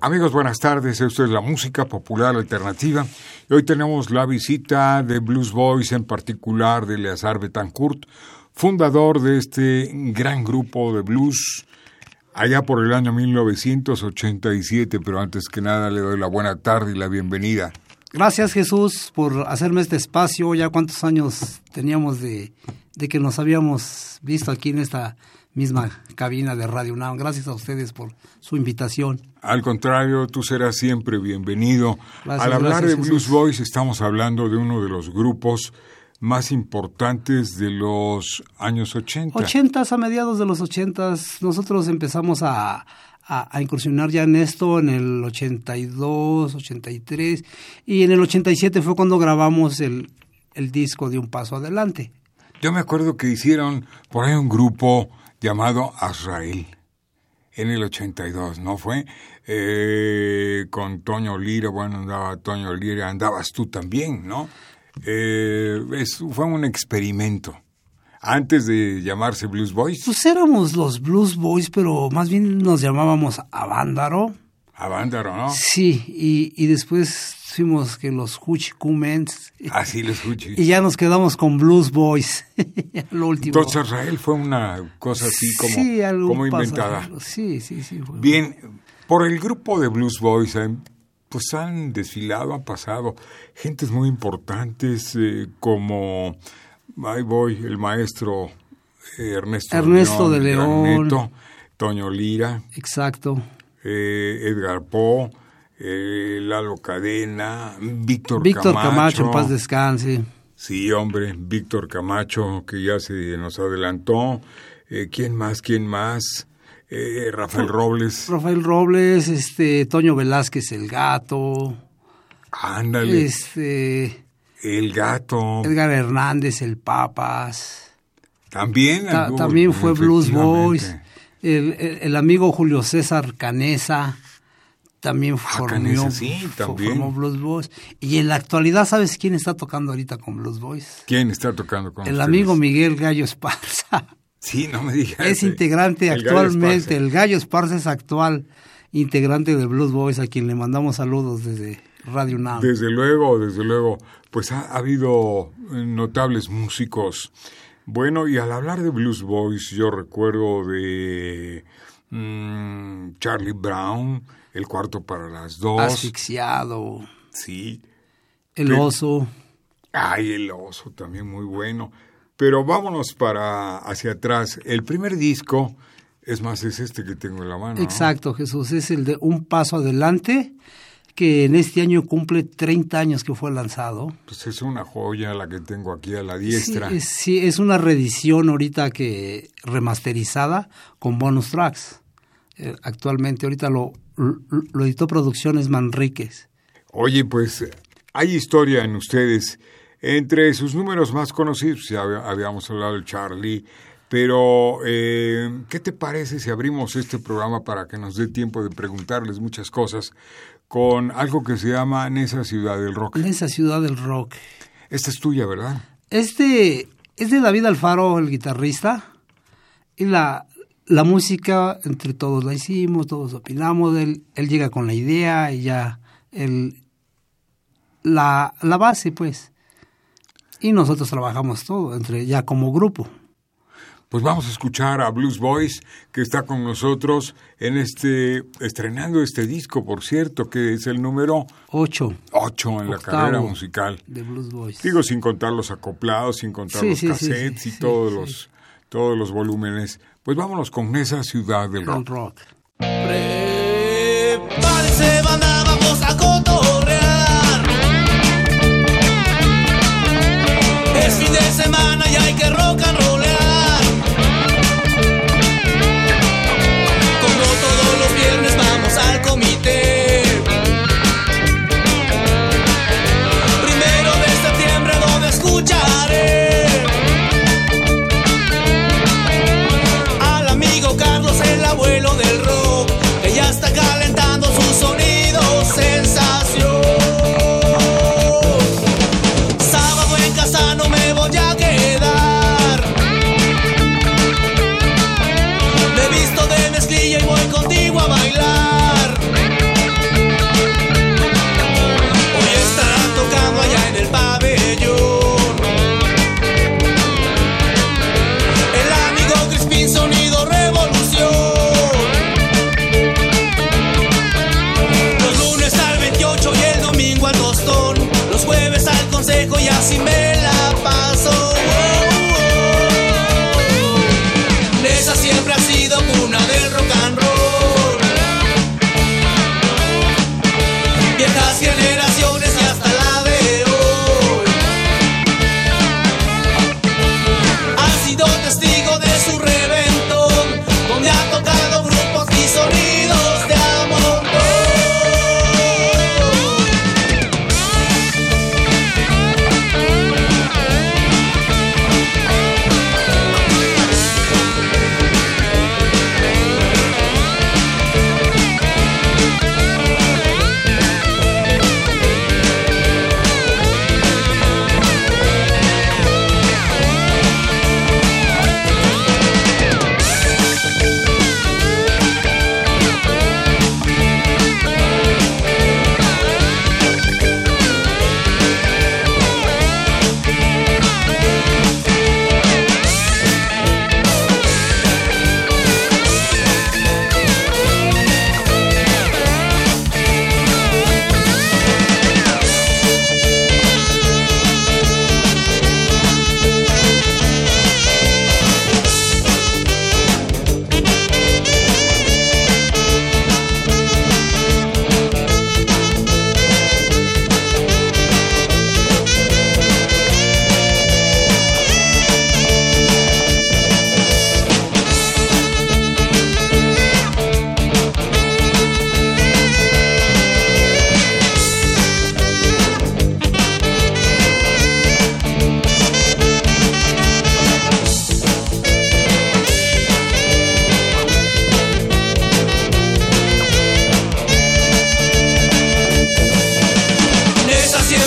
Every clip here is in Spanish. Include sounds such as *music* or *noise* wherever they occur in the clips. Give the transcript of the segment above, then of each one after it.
Amigos, buenas tardes. Esto es la música popular alternativa. Y hoy tenemos la visita de Blues Boys, en particular de Eleazar Betancourt, fundador de este gran grupo de blues allá por el año 1987. Pero antes que nada, le doy la buena tarde y la bienvenida. Gracias, Jesús, por hacerme este espacio. Ya cuántos años teníamos de, de que nos habíamos visto aquí en esta misma cabina de Radio UNAM. Gracias a ustedes por su invitación. Al contrario, tú serás siempre bienvenido. Al hablar de Blues Boys estamos hablando de uno de los grupos más importantes de los años 80. 80 a mediados de los 80 nosotros empezamos a, a, incursionar ya en esto en el 82, 83 y en el 87 fue cuando grabamos el, el disco de Un Paso Adelante. Yo me acuerdo que hicieron por ahí un grupo llamado Azrael en el 82, ¿no fue? Eh, con Toño Lira, bueno, andaba Toño Lira, andabas tú también, ¿no? Eh, fue un experimento. Antes de llamarse Blues Boys. Pues éramos los Blues Boys, pero más bien nos llamábamos Avándaro. Avándaro, ¿no? Sí, y, y después fuimos que los Huchi Cumens. Así ah, los Huchi. *laughs* Y ya nos quedamos con Blues Boys, *laughs* lo último. Entonces Israel fue una cosa así como, sí, como inventada. Sí, sí, sí. Bien, por el grupo de Blues Boys, eh, pues han desfilado, han pasado gentes muy importantes eh, como, ahí voy, el maestro eh, Ernesto, Ernesto de León. Toño Lira. Exacto. Edgar Poe eh, Lalo Cadena, Víctor, Víctor Camacho. en paz descanse. Sí, hombre, Víctor Camacho, que ya se nos adelantó. Eh, ¿Quién más? ¿Quién más? Eh, Rafael Robles. Rafael Robles, este, Toño Velázquez, el gato. Ándale. Este. El gato. Edgar Hernández, el Papas. También. también fue Blues Boys. El, el, el, amigo Julio César Canesa también ah, formó, sí, también. Blues Boys. Y en la actualidad, ¿sabes quién está tocando ahorita con Blues Boys? ¿Quién está tocando con El amigo Miguel Gallo Esparza. *laughs* Sí, no me digas. Es integrante actualmente, el Gallo Esparza es actual integrante de Blues Boys, a quien le mandamos saludos desde Radio UNAM. Desde luego, desde luego. Pues ha, habido notables músicos. Bueno, y al hablar de Blues Boys, yo recuerdo de mm, Charlie Brown, el cuarto para las dos. Asfixiado. Sí. El oso. Ay, el oso también muy bueno. Pero vámonos para hacia atrás. El primer disco, es más, es este que tengo en la mano. Exacto, Jesús. Es el de Un Paso Adelante, que en este año cumple 30 años que fue lanzado. Pues es una joya la que tengo aquí a la diestra. Sí, sí, es una reedición ahorita que remasterizada con bonus tracks. Eh, actualmente, ahorita lo, lo, editó Producciones Manríquez. Oye, pues hay historia en ustedes. Entre sus números más conocidos, ya habíamos hablado del Charlie, pero eh, ¿qué te parece si abrimos este programa para que nos dé tiempo de preguntarles muchas cosas con algo que se llama En esa ciudad del rock? En esa ciudad del rock. Esta es tuya, ¿verdad? Este es de David Alfaro, el guitarrista, y la, la música entre todos la hicimos, todos opinamos, él, él llega con la idea y ya él, la, la base pues. Y nosotros trabajamos todo, entre ya como grupo. Pues vamos a escuchar a Blues Boys, que está con nosotros en este, estrenando este disco, por cierto, que es el número 8. 8 en la carrera musical. De Blues Boys. Digo, sin contar los acoplados, sin contar los sí, cassettes y todos, los, todos los volúmenes. Pues vámonos con esa ciudad del rock. rock. Vamos a. Es fin de semana y hay que rock and roll. una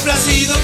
complacido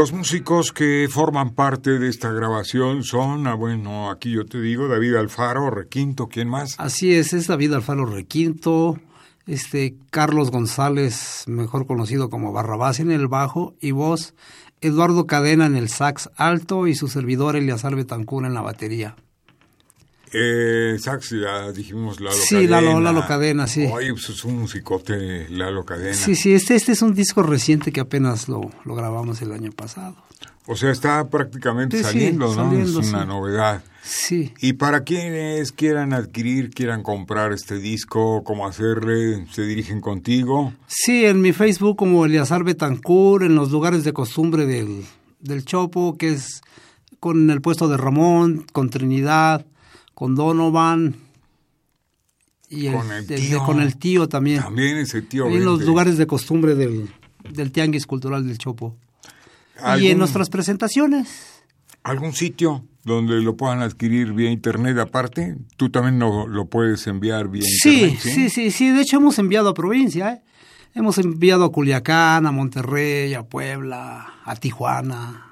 Los músicos que forman parte de esta grabación son, ah, bueno, aquí yo te digo, David Alfaro, Requinto, ¿quién más? Así es, es David Alfaro Requinto, este Carlos González, mejor conocido como Barrabás en el bajo, y voz Eduardo Cadena en el sax alto y su servidor Eliazar Betancur en la batería. Eh, sax, ya dijimos Lalo sí, Cadena. Lalo, Lalo Cadena, sí. Ay, pues es un musicote, Lalo Cadena. Sí, sí, este, este es un disco reciente que apenas lo, lo grabamos el año pasado. O sea, está prácticamente Sí, sí, saliendo, ¿no? saliendo, es una sí. novedad. Sí. Y para quienes quieran adquirir, quieran comprar este disco, ¿cómo hacerle? ¿Se dirigen contigo? Sí, en mi Facebook como Eliazar Betancur, en los lugares de costumbre del, del Chopo, que es con el puesto de Ramón, con Trinidad, con Donovan y Con el de- tío. con el tío también. También ese tío. Ahí en los lugares de costumbre del, del Tianguis Cultural del Chopo. Y ¿Algún- en nuestras presentaciones. ¿Algún sitio donde lo puedan adquirir vía internet aparte? Tú también lo, lo puedes enviar vía Sí, internet. sí, sí, sí. De hecho, hemos enviado a provincia. ¿eh? Hemos enviado a Culiacán, a Monterrey, a Puebla, a Tijuana,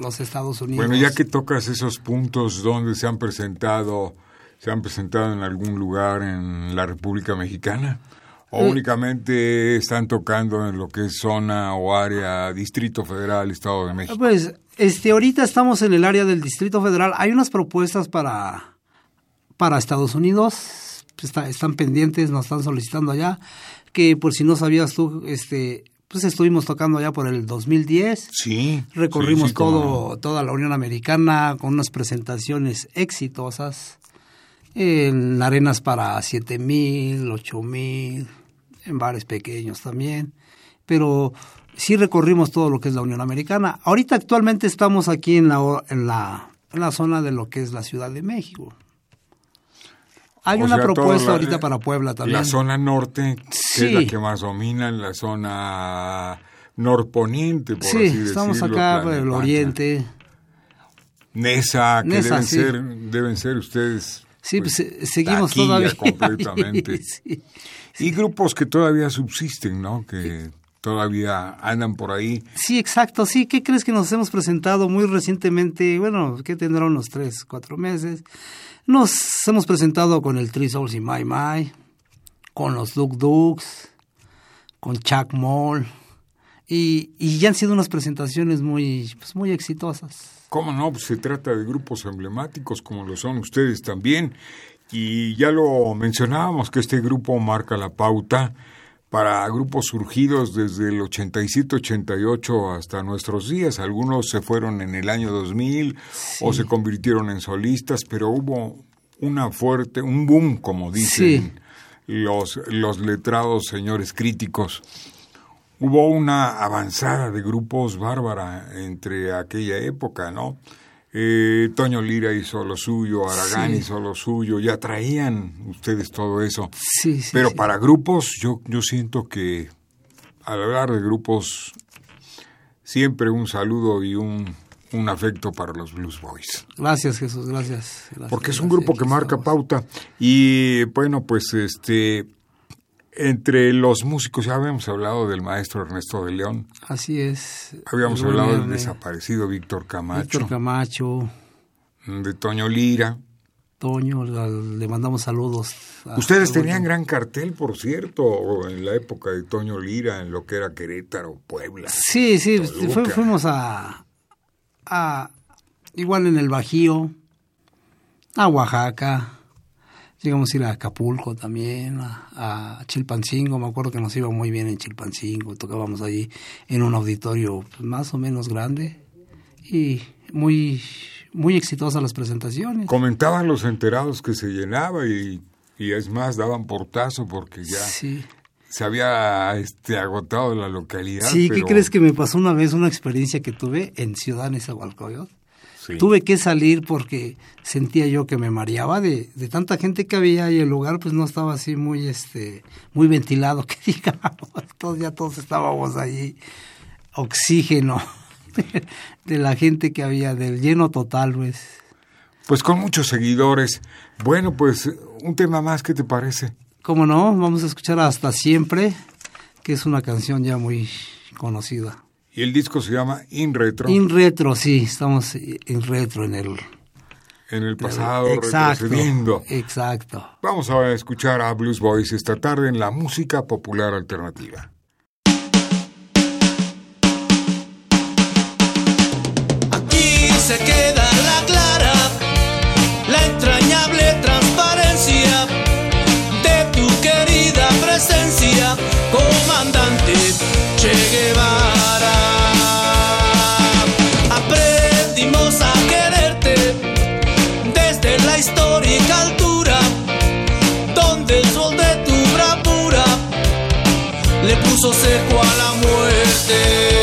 los Estados Unidos. Bueno, ya que tocas esos puntos donde se han presentado, ¿se han presentado en algún lugar en la República Mexicana? ¿O Eh. únicamente están tocando en lo que es zona o área, Distrito Federal, Estado de México? Pues, este, ahorita estamos en el área del Distrito Federal. Hay unas propuestas para, para Estados Unidos. Está- están pendientes, nos están solicitando allá. Que por si no sabías tú, este, pues estuvimos tocando allá por el 2010. Sí. Recorrimos sí, sí, cómo todo, toda la Unión Americana con unas presentaciones exitosas en arenas para siete mil, ocho mil, en bares pequeños también. Pero sí recorrimos todo lo que es la Unión Americana. Ahorita actualmente estamos aquí en la, en la, en la zona de lo que es la Ciudad de México. Hay O una sea, propuesta la- ahorita para Puebla también. La zona norte, que Sí. es la que más domina, la zona norponiente, por sí, así estamos decirlo, acá por el oriente. Nesa, que Nesa, deben, sí. ser, deben ser ustedes. Sí, pues, eh, seguimos todavía. *laughs* completamente. Sí. Y grupos que todavía subsisten, ¿no? Que todavía andan por ahí. Sí, exacto. Sí, ¿qué crees que nos hemos presentado muy recientemente? Bueno, que tendrá unos tres, cuatro meses. Nos hemos presentado con el Three Souls y My My, con los Duk Duks, con Chuck Moll. Y, y ya han sido unas presentaciones muy, pues, muy exitosas. ¿Cómo no? Pues se trata de grupos emblemáticos como lo son ustedes también. Y ya lo mencionábamos que este grupo marca la pauta para grupos surgidos desde el 87-88 hasta nuestros días. Algunos se fueron en el año 2000 o se convirtieron en solistas, pero hubo una fuerte, un boom, como dicen los, los letrados señores críticos. Hubo una avanzada de grupos bárbara entre aquella época, ¿no? Eh, Toño Lira hizo lo suyo, Aragán Sí. hizo lo suyo, ya traían ustedes todo eso. Sí, sí. Pero para grupos, yo, yo siento que al hablar de grupos, siempre un saludo y un, un afecto para los Blues Boys. Gracias, Jesús, gracias. gracias, Porque es un gracias, grupo que marca pauta. Y bueno, pues este entre los músicos ya habíamos hablado del maestro Ernesto de León, Así es. habíamos hablado del desaparecido Víctor Camacho, Víctor Camacho, de Toño Lira. Toño, le mandamos saludos. Ustedes tenían gran cartel, por cierto, en la época de Toño Lira, en lo que era Querétaro, Puebla. Sí, sí, fuimos a, a. Igual en el Bajío, a Oaxaca. Llegamos a ir a Acapulco también, a, a Chilpancingo. Me acuerdo que nos iba muy bien en Chilpancingo. Tocábamos allí en un auditorio pues, más o menos grande. Y muy, muy exitosas las presentaciones. Comentaban los enterados que se llenaba y, y es más, daban portazo porque ya Sí. se había este, agotado la localidad. Sí, ¿qué pero- crees que me pasó una vez una experiencia que tuve en Ciudad Nezahualcóyotl? Sí. Tuve que salir porque sentía yo que me mareaba de, de tanta gente que había y el lugar pues no estaba así muy este muy ventilado *laughs* que digamos. Todos ya todos estábamos allí oxígeno *laughs* de la gente que había del lleno total pues. Pues con muchos seguidores. Bueno, pues un tema más, ¿qué te parece? ¿Cómo no? Vamos a escuchar hasta siempre, que es una canción ya muy conocida. Y el disco se llama In Retro. In Retro, sí, estamos en retro en el... En el pasado, exacto, retrocediendo. Exacto. Vamos a escuchar a Blues Boys esta tarde en la música popular alternativa. Aquí se queda la clara, la entrañable transparencia de tu querida presencia, comandante Che Guevara. Puso a la muerte.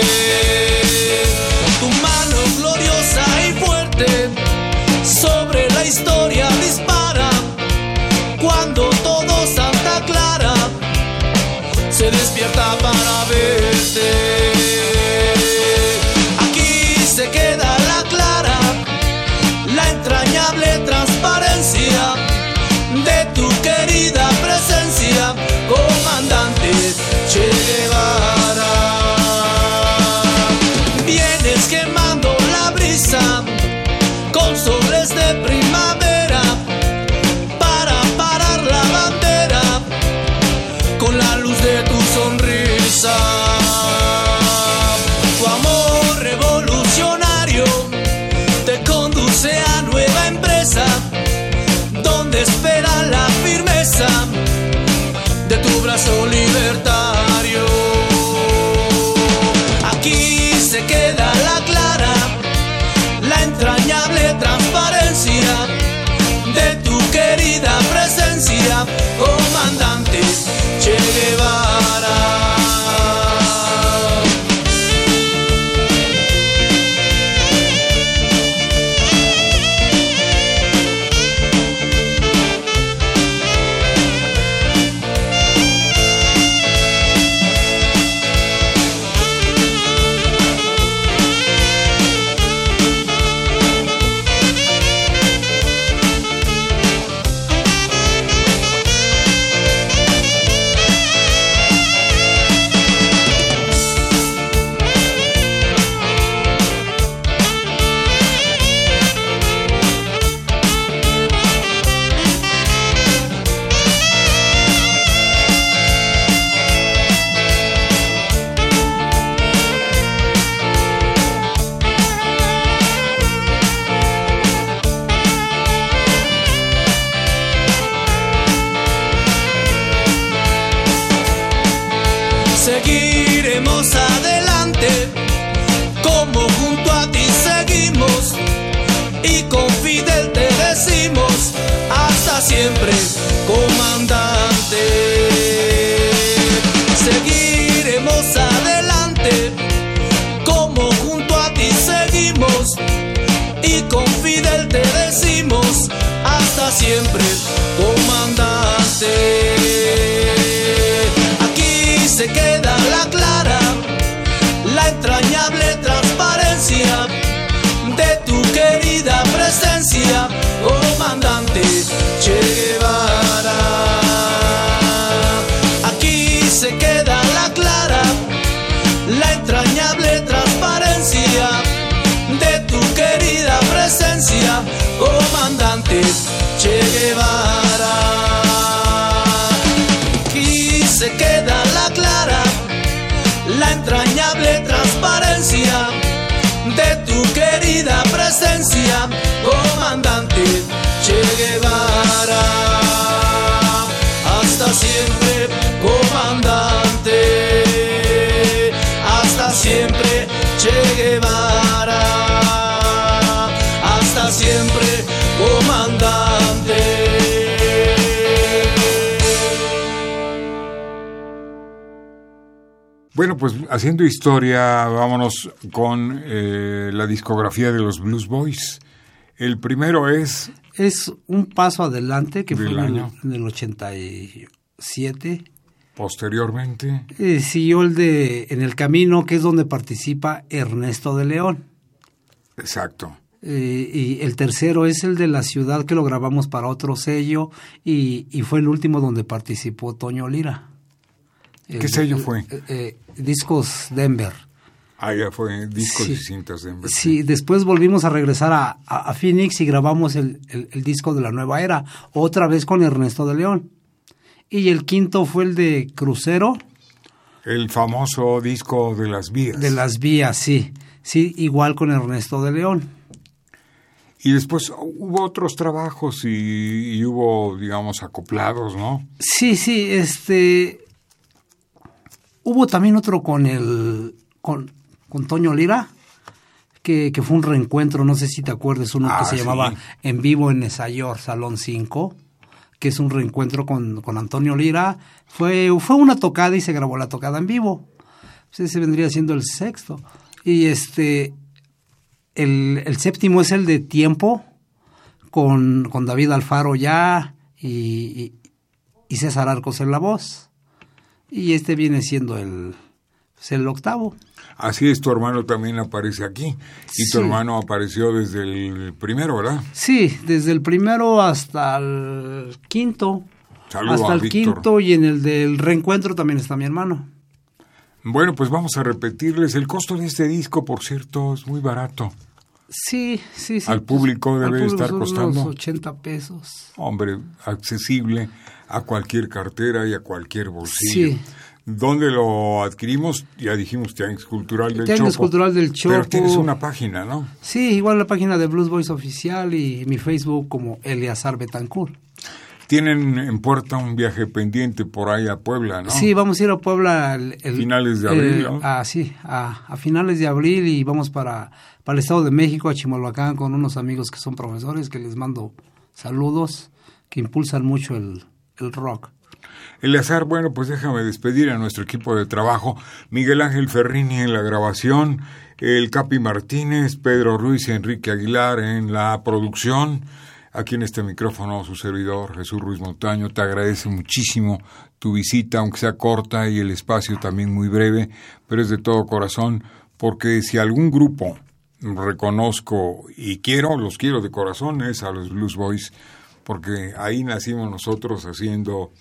Seguiremos adelante, como junto a ti seguimos, y con Fidel te decimos, hasta siempre, comandante. Seguiremos adelante, como junto a ti seguimos, y con Fidel te decimos, hasta siempre, comandante. Se queda Bueno, pues haciendo historia, vámonos con eh, la discografía de los Blues Boys. El primero es Es un paso adelante que fue en el, año. en el 87. posteriormente. Eh, siguió el de En el Camino, que es donde participa Ernesto de León. Exacto. Eh, y el tercero es el de la ciudad que lo grabamos para otro sello y, y fue el último donde participó Toño Lira. ¿Qué El- sello fue? eh, eh, Discos Denver. Ah, ya fue discos y cintas de Denver. Sí, después volvimos a regresar a, a, Phoenix y grabamos el, el, disco de la nueva era, otra vez con Ernesto de León. Y el quinto fue el de Crucero. El famoso disco de las vías. De las vías, sí. Sí, igual con Ernesto de León. Y después hubo otros trabajos y, y hubo, digamos, acoplados, ¿no? Sí, sí, este... Hubo también otro con el... con con Toño Lira, que, fue un reencuentro, no sé si te acuerdas, uno que ah, se llamaba En Vivo en Esayor, Salón 5, que es un reencuentro con, Antonio Lira. Fue, fue una tocada y se grabó la tocada en vivo. ese vendría siendo el sexto. Y este, el, séptimo es el de Tiempo, con, con David Alfaro ya y, y, César Arcos en la voz. Y este viene siendo el, pues, el octavo. Así es, tu hermano también aparece aquí. Y tu hermano apareció desde el primero, ¿verdad? Sí, desde el primero hasta el quinto. hasta el quinto y en el del reencuentro también está mi hermano. Bueno, pues vamos a repetirles. El costo de este disco, por cierto, es muy barato. Sí, sí, sí. Al público debe estar costando. 80 pesos. Hombre, accesible a cualquier cartera y a cualquier bolsillo. Sí. ¿Dónde lo adquirimos? Ya dijimos, Tianguis Cultural del Tianguis Cultural del Chopo. Pero tienes una página, ¿no? Sí, igual la página de Blues Boys Oficial y mi Facebook como Eliazar Betancourt. Tienen en puerta un viaje pendiente por ahí a Puebla, ¿no? Sí, vamos a ir a Puebla. El, finales de abril, ¿no? Ah, sí, a, finales de abril y vamos para, para el Estado de México, a Chimalhuacán, con unos amigos que son profesores, que les mando saludos, que impulsan mucho el, el rock. Eleazar, bueno, pues déjame despedir a nuestro equipo de trabajo. Miguel Ángel Ferrini en la grabación, el Capi Martínez, Pedro Ruiz y Enrique Aguilar en la producción. Aquí en este micrófono su servidor Jesús Ruiz Montaño te agradece muchísimo tu visita, aunque sea corta y el espacio también muy breve, pero es de todo corazón, porque si algún grupo reconozco y quiero, los quiero de corazón, es a los Blues Boys, porque ahí nacimos nosotros haciendo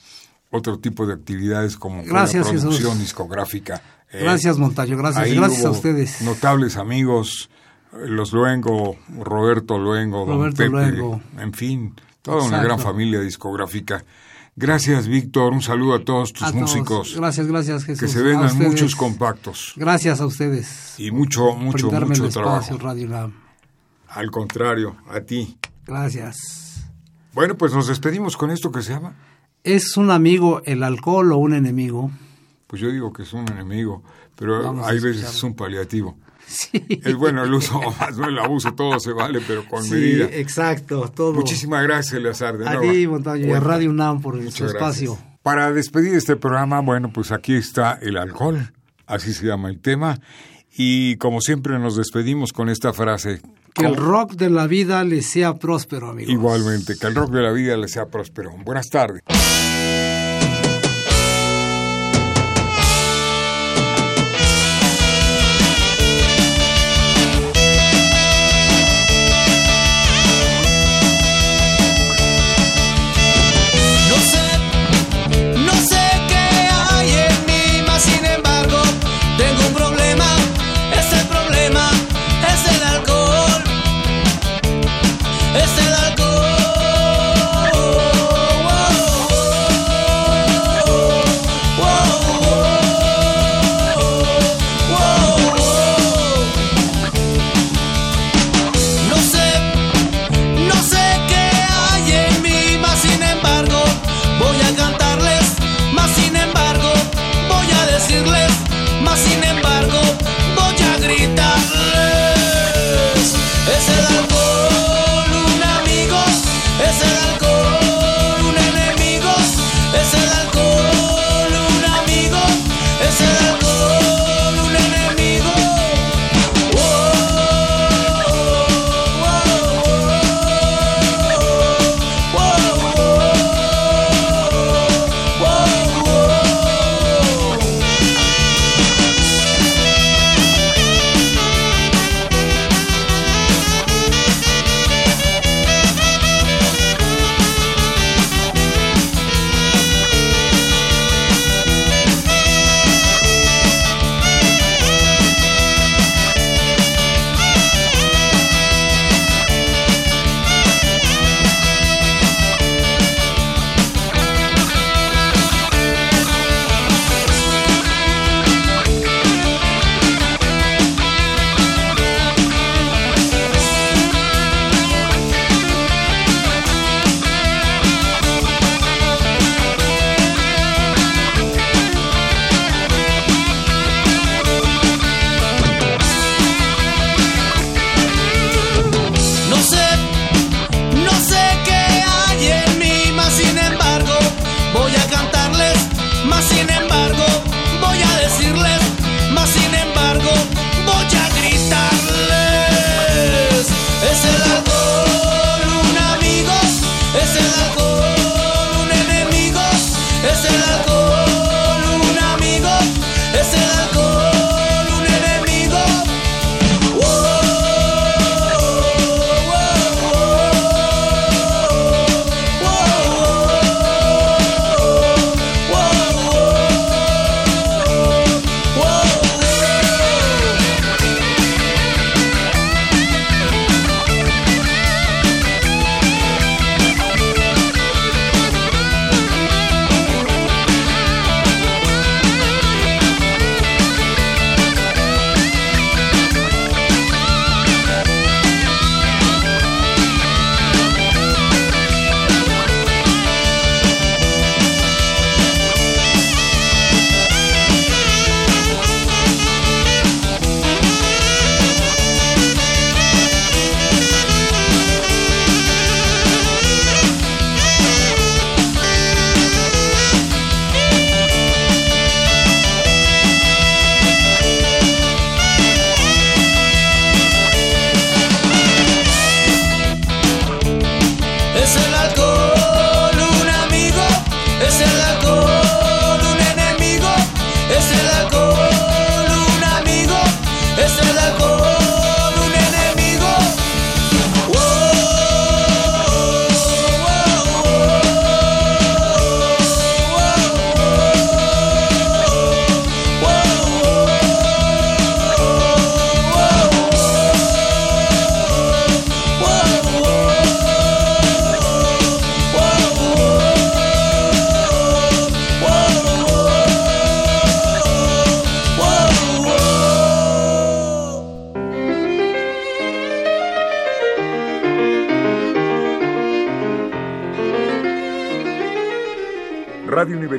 otro tipo de actividades como la producción discográfica. Eh, gracias, Montaño, gracias, gracias a ustedes. Notables amigos, los Luengo, Roberto Luengo, Roberto Don Pepe, Luengo. en fin, toda una gran familia discográfica. Gracias, Víctor. Un saludo a todos tus músicos. Gracias, gracias, Jesús. Que se vendan muchos compactos. Gracias a ustedes. Y mucho, mucho, mucho trabajo. Radio Al contrario, a ti. Gracias. Bueno, pues nos despedimos con esto que se llama ¿Es un amigo el alcohol o un enemigo? Pues yo digo que es un enemigo, pero hay veces es un paliativo. Sí. Es bueno el uso, *laughs* más no el abuso, todo se vale, pero con sí, medida. exacto, todo. Muchísimas gracias, Eleazar. De a ti, Montaño, y a Radio UNAM por su espacio. Para despedir este programa, bueno, pues aquí está el alcohol, así se llama el tema, y como siempre nos despedimos con esta frase que el rock de la vida le sea próspero, amigos. Igualmente, que el rock de la vida le sea próspero. Buenas tardes.